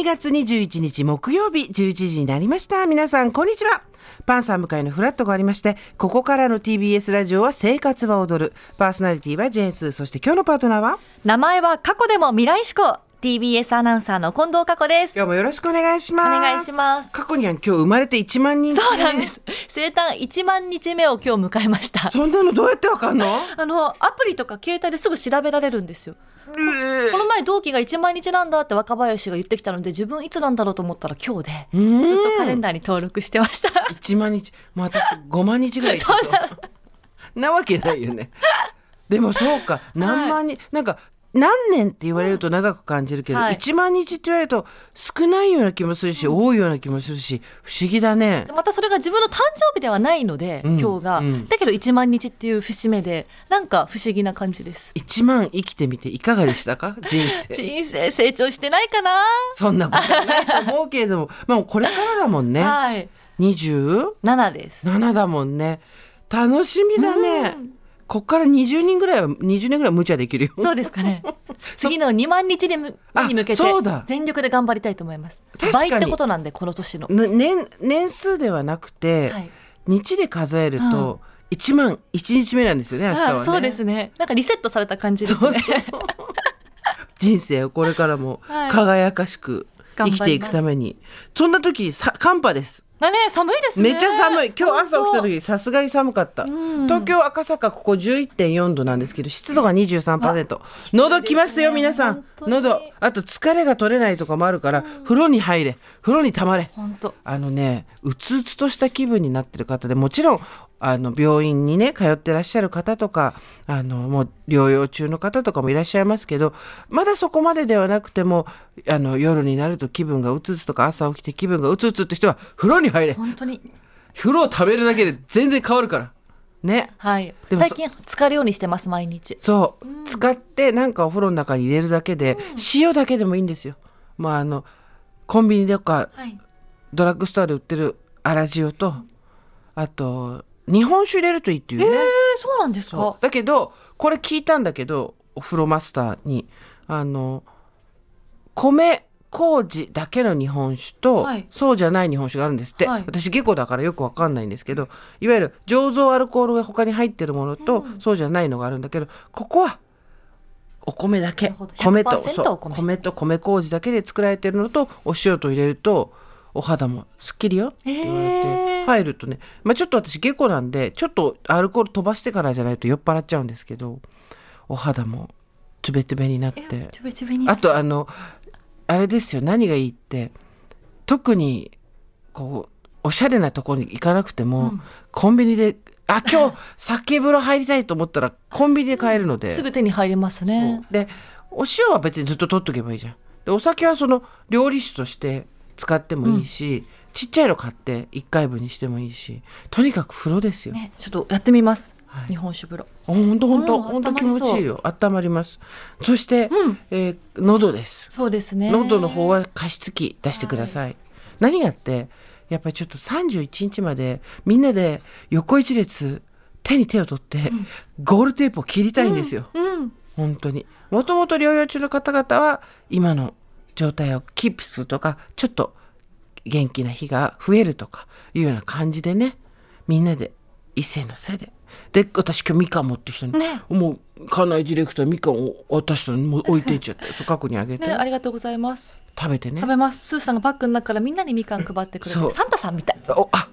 12月21日木曜日11時になりました。皆さん、こんにちは。パンサー向かいのフラットがありまして、ここからの TBS ラジオは生活は踊る。パーソナリティはジェーンスー。そして今日のパートナーは？名前は過去でも未来志向 TBS アナウンサーの近藤佳子です今日もよろしくお願いします。お願いします過去には今日生まれて1万人、そうなんで。す生誕1万日目を今日迎えましたそんなのどうやってわかんの？あのアプリとか携帯ですぐ調べられるんですよえーこの前同期が1万日なんだって若林が言ってきたので自分いつなんだろうと思ったら今日でずっとカレンダーに登録してました1万日。もう私5万日ぐらい。なわけないよね。でもそうか。何万人、なんか、何年って言われると長く感じるけど、はい。1万日って言われると少ないような気もするし、多いような気もするし、不思議だね。またそれが自分の誕生日ではないので、うん。今日が、うん。だけど1万日っていう節目でなんか不思議な感じです。1万生きてみていかがでしたか？人生。人生成長してないかな、そんなことないと思うけれども、まあこれからだもんね。はい。27 7です。だもんね。楽しみだね。こっから20人ぐらいは、20年ぐらい無茶できるよ。そうですかね。次の2万日にむあに向けてそうだ全力で頑張りたいと思います。確かに倍ってことなんでこの年の。ね年年数ではなくて、はい日で数えると1万1日目なんですよね明日はね。あそうですね。なんかリセットされた感じですね。人生をこれからもはい輝かしく生きていくために、そんな時さ寒波です。だね寒いですね。めっちゃ寒い。今日朝起きた本時さすがに寒かった。ん東京赤坂ここ11.4度なんですけど湿度が23%。喉きますよ皆さん。喉。あと疲れが取れないとかもあるから、風呂に入れ。風呂にたまれ。当。本当。あのねうつうつとした気分になってる方でもちろんあの病院にね通ってらっしゃる方とかあのもう療養中の方とかもいらっしゃいますけどまだそこまでではなくてもあの夜になると気分がうつうつとか朝起きて気分がうつうつって人は風呂に入れ本当に。風呂を食べるだけで全然変わるからねはい。でもそ最近浸かるようにしてます毎日。そう、使ってなんかお風呂の中に入れるだけで、塩だけでもいいんですよまああのコンビニとかはい。ドラッグストアで売ってる粗塩とあと日本酒入れるといいっていうね、えー、そうなんですか？だけどこれ聞いたんだけどお風呂マスターにあの米麹だけの日本酒と、はい。そうじゃない日本酒があるんですって、はい。私下戸だからよくわかんないんですけどいわゆる醸造アルコールが他に入ってるものと、そうじゃないのがあるんだけどここはお米だけ。米と100%そうお米。米と米麹だけで作られてるのとお塩と入れるとお肌もすっきりよって言われて、入るとね、まあ、ちょっと私下戸なんでちょっとアルコール飛ばしてからじゃないと酔っ払っちゃうんですけどお肌もつべつべになって。あとあのあれですよ何がいいって特にこうおしゃれなところに行かなくても、コンビニであ今日酒風呂入りたいと思ったらコンビニで買えるので、すぐ手に入りますね。でお塩は別にずっと取っとけばいいじゃん。でお酒はその料理酒として使ってもいいし、ちっちゃいの買って1回分にしてもいいしとにかく風呂ですよ、ね、ちょっとやってみます。はい。日本酒風呂。ほんとほんとうんほんと気持ちいいよ。温まります。そして、うん。えー喉です。そうですね。喉の方は加湿器出してください、何がってやっぱりちょっと31日までみんなで横一列手に手を取って、ゴールテープを切りたいんですよ、うん。本当に。もともと療養中の方々は今の状態をキープするとかちょっと元気な日が増えるとかいうような感じでねみんなで一斉のせいでで私今日みかん持ってきたのに、ねもう家内ディレクターみかんを渡したのにもう置いていっちゃって そう過去にあげて、ね、ありがとうございます。食べてね食べます。スーさんがパックの中からみんなにみかん配ってくれて、サンタさんみたい。おあ